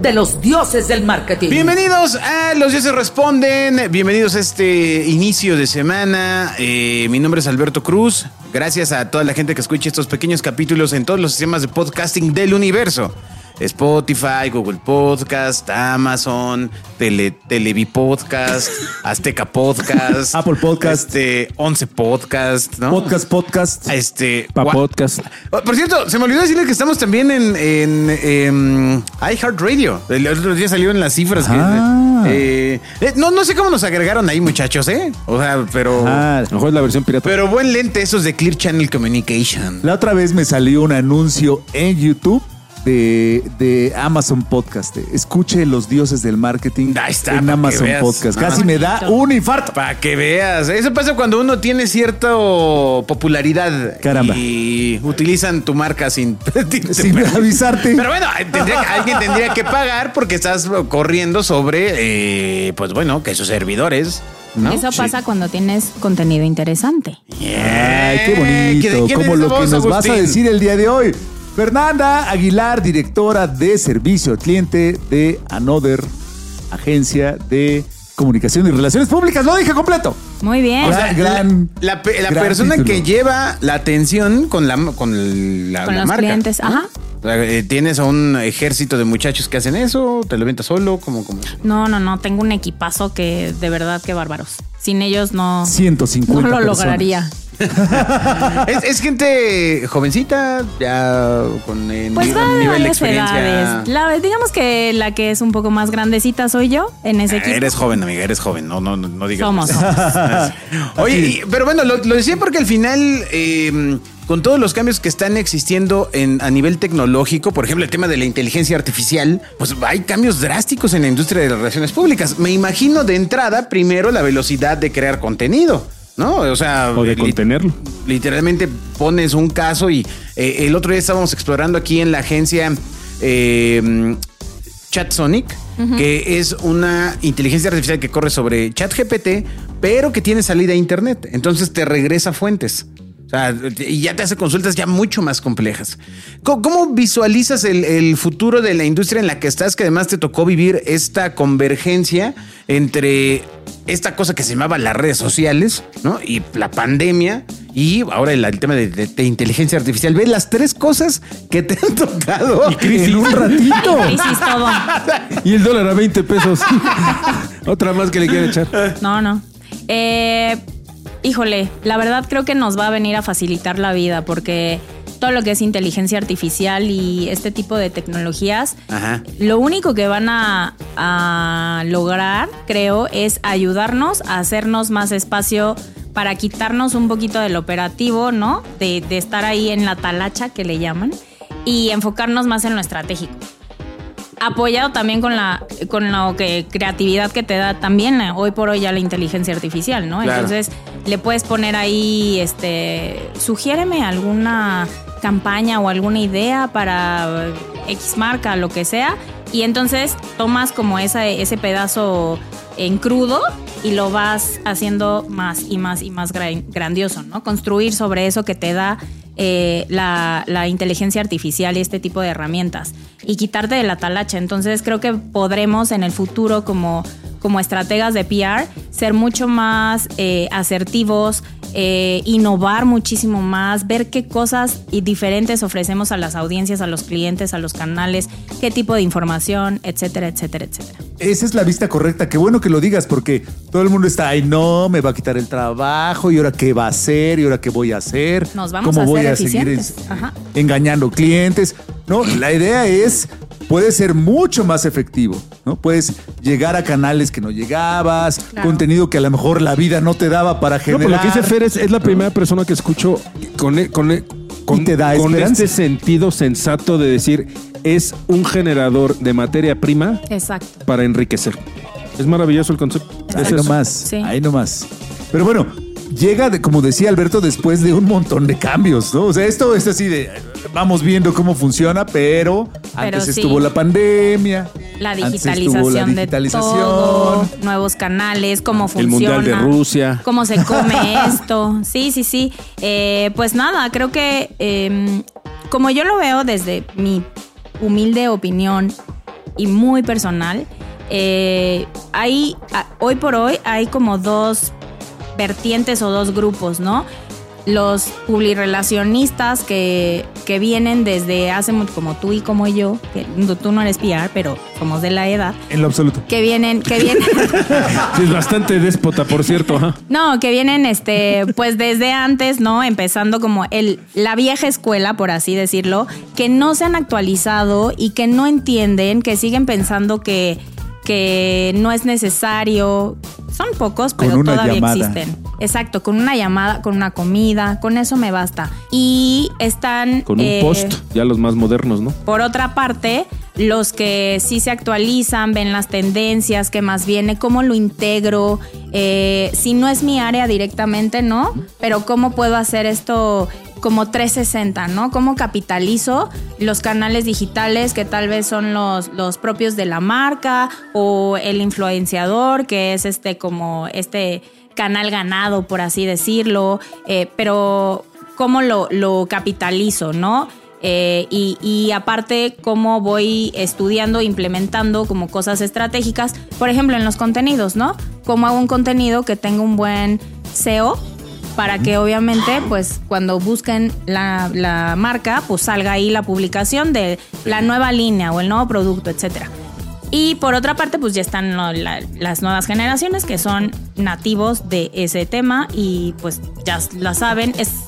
de los dioses del marketing. Bienvenidos a Los Dioses Responden. Bienvenidos a este inicio de semana. Eh, mi nombre es Alberto Cruz. Gracias a toda la gente que escucha estos pequeños capítulos en todos los sistemas de podcasting del universo. Spotify, Google Podcast, Amazon, Tele, Televi Podcast, Azteca Podcast, Apple Podcast. este, 11 Podcast, ¿no? Podcast, podcast. Este, Pa podcast. Oh, Por cierto, se me olvidó decirle que estamos también en, en, em, iHeartRadio. El otro día salieron las cifras. que- Ah. eh, eh, no, no sé cómo nos agregaron ahí, muchachos, ¿eh? O sea, pero. Ah, a lo mejor es la versión pirata. Pero buen lente esos de Clear Channel Communication. La otra vez me salió un anuncio en YouTube de, de Amazon Podcast. Escuche los dioses del marketing Ahí está, pa' en Amazon. Podcast. Ah. Casi me da un infarto. Para que veas. Eso pasa cuando uno tiene cierta popularidad. Caramba. Y utilizan tu marca sin, Sin avisarte. Pero bueno, tendría alguien tendría que pagar porque estás corriendo sobre, eh, pues bueno, que sus servidores. ¿no? Eso Sí. pasa cuando tienes contenido interesante. Ay, qué Eh, ¿de bonito. Como lo que nos vas a decir el día de hoy. Fernanda Aguilar, directora de servicio al cliente de Another, agencia de comunicación y relaciones públicas. Lo dije completo. Muy bien. O sea, Gran- la, la pe- la gran persona título. que lleva la atención con la, con la, Con la los marca. clientes, ¿no? ajá. O sea, eh, ¿Tienes a un ejército de muchachos que hacen eso? ¿Te lo solo? como como No, no, no. Tengo un equipazo que de verdad que bárbaros. Sin ellos no, 150 no lo personas. lograría. ¿Es, es gente jovencita, ya con eh, Pues nivel, va de nivel de varias experiencia. edades. La- digamos que la que es un poco más grandecita soy yo en ese equipo. Eres joven, amiga, eres joven. No, no, no, digas. Somos, más. Oye, y- pero bueno, lo, lo decía porque al final, eh, con todos los cambios que están existiendo en, a nivel tecnológico, por ejemplo, el tema de la inteligencia artificial, pues hay cambios drásticos en la industria de las relaciones públicas. Me imagino de entrada, primero, la velocidad de crear contenido. ¿No? O sea, O de contenerlo. literalmente pones un caso y eh, el otro día estábamos explorando aquí en la agencia eh, ChatSonic, que es una inteligencia artificial que corre sobre ChatGPT, pero que tiene salida a Internet. Entonces te regresa fuentes. O sea, y ya te hace consultas ya mucho más complejas. ¿Cómo, cómo visualizas el, el futuro de la industria en la que estás, que además te tocó vivir esta convergencia entre esta cosa que se llamaba las redes sociales, ¿no? Y la pandemia y ahora el, el tema de, de- de inteligencia artificial. ¿Ves las tres cosas que te han tocado? En un ratito. Crisis todo. Y el dólar a 20 pesos. Otra más que le quieren echar. No, no. Eh, híjole, la verdad creo que nos va a venir a facilitar la vida porque todo lo que es inteligencia artificial y este tipo de tecnologías, Ajá. lo único que van a, a lograr, creo, es ayudarnos a hacernos más espacio para quitarnos un poquito del operativo, ¿no? De, de estar ahí en la talacha que le llaman y enfocarnos más en lo estratégico apoyado también con la con la que creatividad que te da también eh, hoy por hoy ya la inteligencia artificial, ¿no? Claro. Entonces le puedes poner ahí, este, sugiéreme alguna campaña o alguna idea para X marca, lo que sea, y entonces tomas como esa, ese pedazo en crudo y lo vas haciendo más y más y más gra- grandioso, ¿no? Construir sobre eso que te da eh, la, la inteligencia artificial y este tipo de herramientas y quitarte de la talacha. Entonces creo que podremos en el futuro como, como estrategas de PR ser mucho más eh, asertivos, eh, innovar muchísimo más, ver qué cosas y diferentes ofrecemos a las audiencias, a los clientes, a los canales, qué tipo de información, etcétera, etcétera, etcétera. Esa es la vista correcta. Qué bueno que lo digas porque todo el mundo está, ay, no, me va a quitar el trabajo y ahora qué va a hacer y ahora qué voy a hacer. Nos vamos ¿Cómo a voy a seguir engañando clientes? No, la idea es, puede ser mucho más efectivo, ¿no? Puedes llegar a canales que no llegabas, Claro. contenido que a lo mejor la vida no te daba para No, generar. por lo que dice Fer es, es la primera persona que escucho con, e- con, e- con, te da con este sentido sensato de decir es un generador de materia prima Exacto. para enriquecer. Es maravilloso el concepto. Es Ahí nomás, Sí. ahí nomás. Pero bueno, llega, de, como decía Alberto, después de un montón de cambios, ¿no? O sea, esto es así de, vamos viendo cómo funciona, pero, antes sí. estuvo la pandemia. La digitalización, la de digitalización. todo, nuevos canales, cómo El funciona. Mundial de Rusia. Cómo se come esto. Sí, sí, sí. Eh, pues nada, creo que eh, como yo lo veo desde mi humilde opinión y muy personal, eh, hay, hoy por hoy hay como dos vertientes o dos grupos, ¿no? Los publirelacionistas que, que vienen desde hace mucho, como tú y como yo, que tú no eres PR, pero somos de la edad, En lo absoluto. que vienen, que vienen, Sí, es bastante déspota, por cierto. no, que vienen, este, pues desde antes, ¿no? Empezando como el, la vieja escuela, por así decirlo, que no se han actualizado y que no entienden, que siguen pensando que, que no es necesario. Son pocos, Con pero una todavía llamada. existen. Exacto, con una llamada, con una comida, con eso me basta. Y están. Con un eh, post, ya los más modernos, ¿no? por otra parte, los que sí se actualizan, ven las tendencias, qué más viene, cómo lo integro, eh, si no es mi área directamente, ¿no? Pero cómo puedo hacer esto como 360, ¿no? ¿Cómo capitalizo los canales digitales que tal vez son los, los propios de la marca o el influenciador, que es este como este canal ganado, por así decirlo, eh, pero cómo lo, lo capitalizo, ¿no? Eh, y, y aparte, cómo voy estudiando, implementando como cosas estratégicas, por ejemplo, en los contenidos, ¿no? Cómo hago un contenido que tenga un buen SEO para que obviamente, pues, cuando busquen la, la marca, pues salga ahí la publicación de la nueva línea o el nuevo producto, etcétera. Y por otra parte, pues ya están las nuevas generaciones que son nativos de ese tema y pues ya la saben. Es,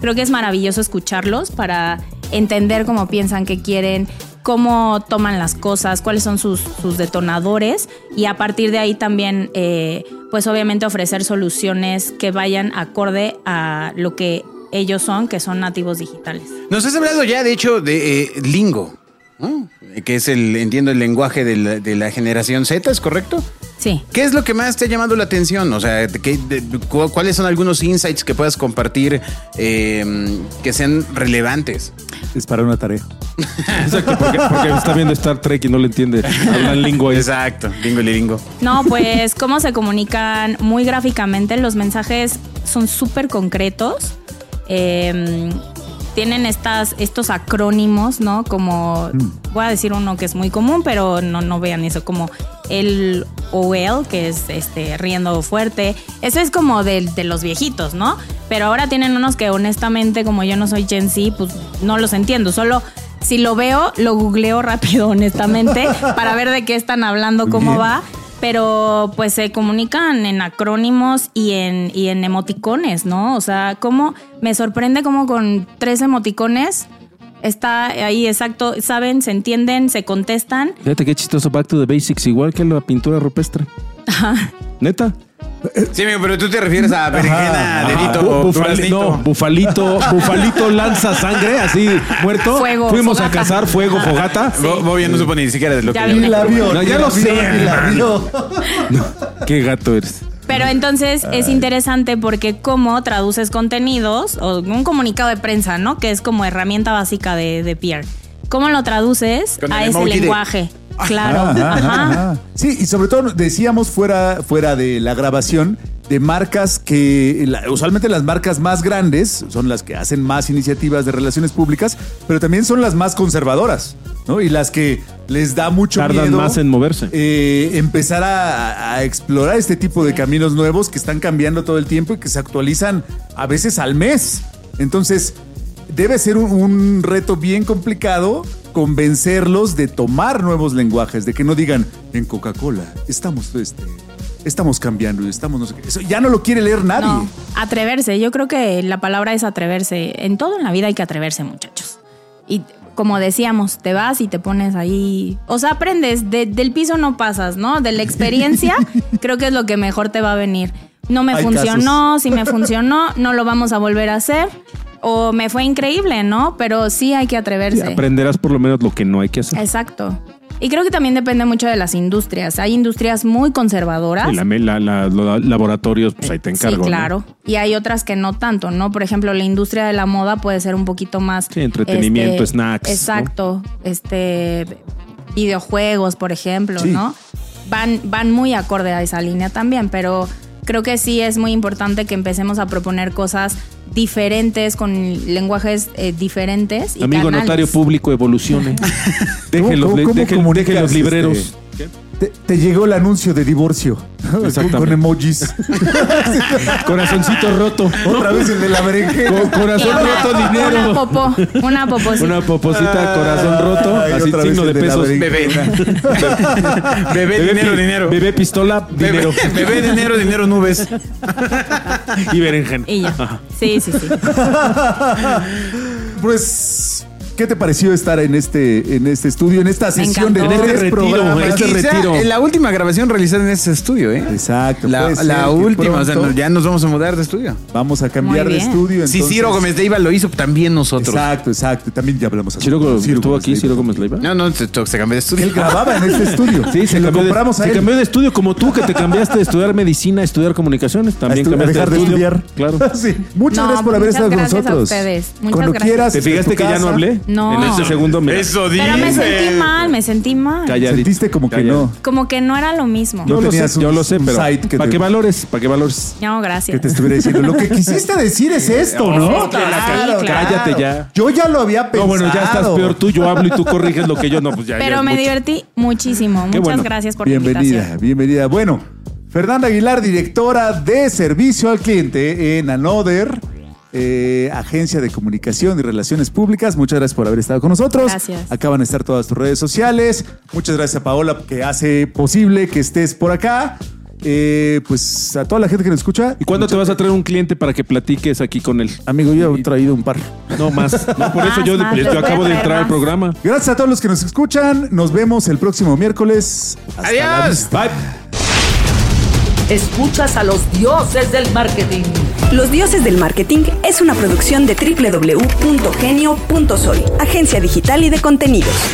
creo que es maravilloso escucharlos para entender cómo piensan, qué quieren, cómo toman las cosas, cuáles son sus, sus detonadores y a partir de ahí también, eh, pues obviamente ofrecer soluciones que vayan acorde a lo que ellos son, que son nativos digitales. Nos has hablado ya, de hecho, de eh, Lingo, ¿no? que es el, entiendo, el lenguaje de la, de la generación Z, ¿es correcto? Sí. ¿Qué es lo que más te ha llamado la atención? O sea, ¿qué- de- cu- ¿cuáles son algunos insights que puedas compartir eh, que sean relevantes? Es para una tarea. Exacto, porque, porque está viendo Star Trek y no le entiende. Hablan lingo ahí. Exacto, lingo y lingo. No, pues cómo se comunican muy gráficamente. Los mensajes son súper concretos. Eh, tienen estas, estos acrónimos, ¿no? Como, voy a decir uno que es muy común, pero no, no vean eso, como el OL, que es este riendo fuerte. Eso es como de, de los viejitos, ¿no? Pero ahora tienen unos que honestamente, como yo no soy Gen Z, pues no los entiendo. Solo si lo veo, lo googleo rápido, honestamente, para ver de qué están hablando, cómo Bien. va pero pues se comunican en acrónimos y en, y en emoticones, ¿no? O sea, cómo me sorprende cómo con tres emoticones está ahí exacto, saben, se entienden, se contestan. Fíjate qué chistoso, Back to the Basics, igual que la pintura rupestre. ¿Neta? Sí, amigo, pero tú te refieres a berenjena, dedito Bu- o bufali- no, bufalito, bufalito lanza sangre, así muerto. Fuego, Fuimos a cazar fuego, fogata. Bo- Bobia no supo ni siquiera de lo Ya que... vi. Y la vio. No, ya lo sé. la vio. Qué gato eres. Pero entonces es interesante porque cómo traduces contenidos o un comunicado de prensa, ¿no? Que es como herramienta básica de, de PR. ¿Cómo lo traduces Con a ese de- lenguaje? Claro. Ajá, ajá, Ajá. ajá. Sí, y sobre todo decíamos fuera, fuera de la grabación de marcas que la- usualmente las marcas más grandes son las que hacen más iniciativas de relaciones públicas, pero también son las más conservadoras, ¿no? Y las que les da mucho Tardan miedo más en moverse. eh, empezar a, a explorar este tipo de caminos nuevos que están cambiando todo el tiempo y que se actualizan a veces al mes. Entonces, debe ser un, un reto bien complicado convencerlos de tomar nuevos lenguajes, de que no digan en Coca-Cola, estamos, este, estamos cambiando y estamos no sé qué. Eso ya no lo quiere leer nadie. No, atreverse. Yo creo que la palabra es atreverse. En todo en la vida hay que atreverse, muchachos. Y como decíamos, te vas y te pones ahí. O sea, aprendes. De- del piso no pasas, ¿no? De la experiencia, creo que es lo que mejor te va a venir. No me Hay funcionó, si me funcionó, no lo vamos a volver a hacer. O me fue increíble, ¿no? Pero sí hay que Y atreverse. aprenderás por lo menos lo que no hay que hacer. Exacto. Y creo que también depende mucho de las industrias. Hay industrias muy conservadoras. Y la, la- la- los laboratorios, pues ahí te encargo. sí, ¿no? claro. Y hay otras que no tanto, ¿no? Por ejemplo, la industria de la moda puede ser un poquito más. Sí, entretenimiento, snacks, ¿no? Exacto. Este. Videojuegos, por ejemplo, Sí. ¿no? Van, van muy acorde a esa línea también, pero creo que sí es muy importante que empecemos a proponer cosas diferentes, con lenguajes eh, diferentes. Y Amigo canales. notario público, evolucione. deje los, ¿Cómo- le- cómo deje- comunicas, deje los este, libreros. Te, te llegó el anuncio de divorcio. Con, Exactamente. con emojis. Corazoncito roto. Otra vez el de la berenjena. Co- corazón una- roto, Una dinero. popó, una poposita. Una poposita, corazón roto, Ay, así otra vez signo de pesos. berenjena. Bebé. Bebé, dinero, pi- dinero. Bebé pistola, Bebé, dinero. bebé, dinero, dinero, nubes. y berenjena. Y ya. Sí, sí, sí. Pues, ¿qué te pareció estar en este, en este estudio, en esta sesión de encantó. tres En este retiro, programas? en este Quizá retiro. La última grabación realizada en ese estudio, ¿eh? Exacto. La, última, o sea, ya nos vamos a mudar de estudio. Vamos a cambiar de estudio. Si entonces- Ciro Gómez Leiva lo hizo, también nosotros. Exacto, exacto. También ya hablamos. Ciro, con estuvo aquí. Ciro Gómez Leiva. No, no, se, se cambió de estudio. Él grababa en este estudio. Sí, se, lo cambió, de, compramos a se él. cambió de estudio como tú, que te cambiaste de estudiar medicina a estudiar comunicaciones. También cambiaste dejar de estudiar. Claro. Sí. Muchas gracias por haber estado con nosotros. Muchas Cuando gracias. quieras. ¿Te fijaste que ya no hablé? No. En este segundo, mira. Eso Pero me dice. sentí mal, me sentí mal. Calladito. Sentiste como que no. Como que no era lo mismo. Yo No lo sé, yo lo sé, pero que para te- que valores, para que valores. No, Que gracias. te estuviera diciendo. Lo que quisiste decir es esto, ¿no? Sí, claro. Cállate ya. Yo ya lo había pensado. No, bueno, ya estás peor. Tú yo hablo y tú corriges lo que yo no, pues ya. Pero me mucho. divertí muchísimo. Muchas bueno. gracias por la Bienvenida, invitación. bienvenida. Bueno, Fernanda Aguilar, directora de servicio al cliente en Another, eh, agencia de comunicación y relaciones públicas. Muchas gracias por haber estado con nosotros. Gracias. Acaban de estar todas tus redes sociales. Muchas gracias a Paola que hace posible que estés por acá. Eh, pues a toda la gente que nos escucha. ¿Y cuándo te vas a traer un cliente para que platiques aquí con él? Amigo, yo he traído un par. No más. No, por eso Más, yo, más, yo acabo de entrar al programa. Gracias a todos los que nos escuchan. Nos vemos el próximo miércoles. Hasta la Adiós. vista. Bye. Escuchas a los dioses del marketing. Los Dioses del Marketing es una producción de www.genio.soy, agencia digital y de contenidos.